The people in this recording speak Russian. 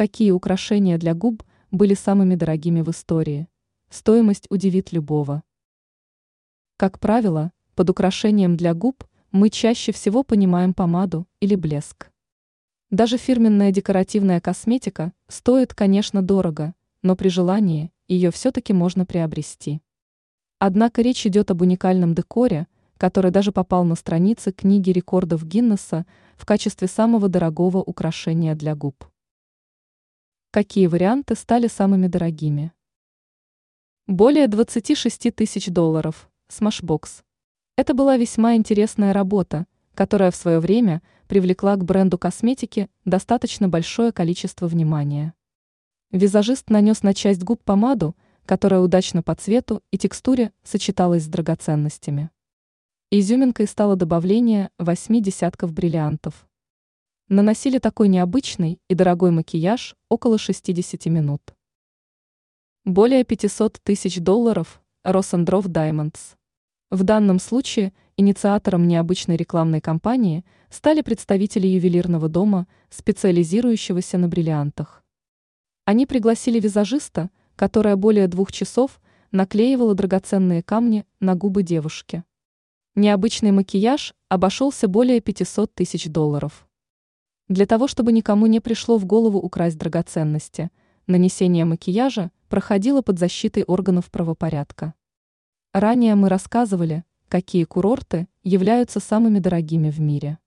Какие украшения для губ были самыми дорогими в истории? Стоимость удивит любого. Как правило, под украшением для губ мы чаще всего понимаем помаду или блеск. Даже фирменная декоративная косметика стоит, конечно, дорого, но при желании ее все-таки можно приобрести. Однако речь идет об уникальном декоре, который даже попал на страницы книги рекордов Гиннесса в качестве самого дорогого украшения для губ. Какие варианты стали самыми дорогими? Более 26 тысяч долларов. Smashbox. Это была весьма интересная работа, которая в свое время привлекла к бренду косметики достаточно большое количество внимания. Визажист нанес на часть губ помаду, которая удачно по цвету и текстуре сочеталась с драгоценностями. Изюминкой стало добавление восьми десятков бриллиантов. Наносили такой необычный и дорогой макияж около 60 минут. Более 500 тысяч долларов Росандров Diamonds. В данном случае инициатором необычной рекламной кампании стали представители ювелирного дома, специализирующегося на бриллиантах. Они пригласили визажиста, которая более двух часов наклеивала драгоценные камни на губы девушки. Необычный макияж обошелся более 500 тысяч долларов. Для того, чтобы никому не пришло в голову украсть драгоценности, нанесение макияжа проходило под защитой органов правопорядка. Ранее мы рассказывали, какие курорты являются самыми дорогими в мире.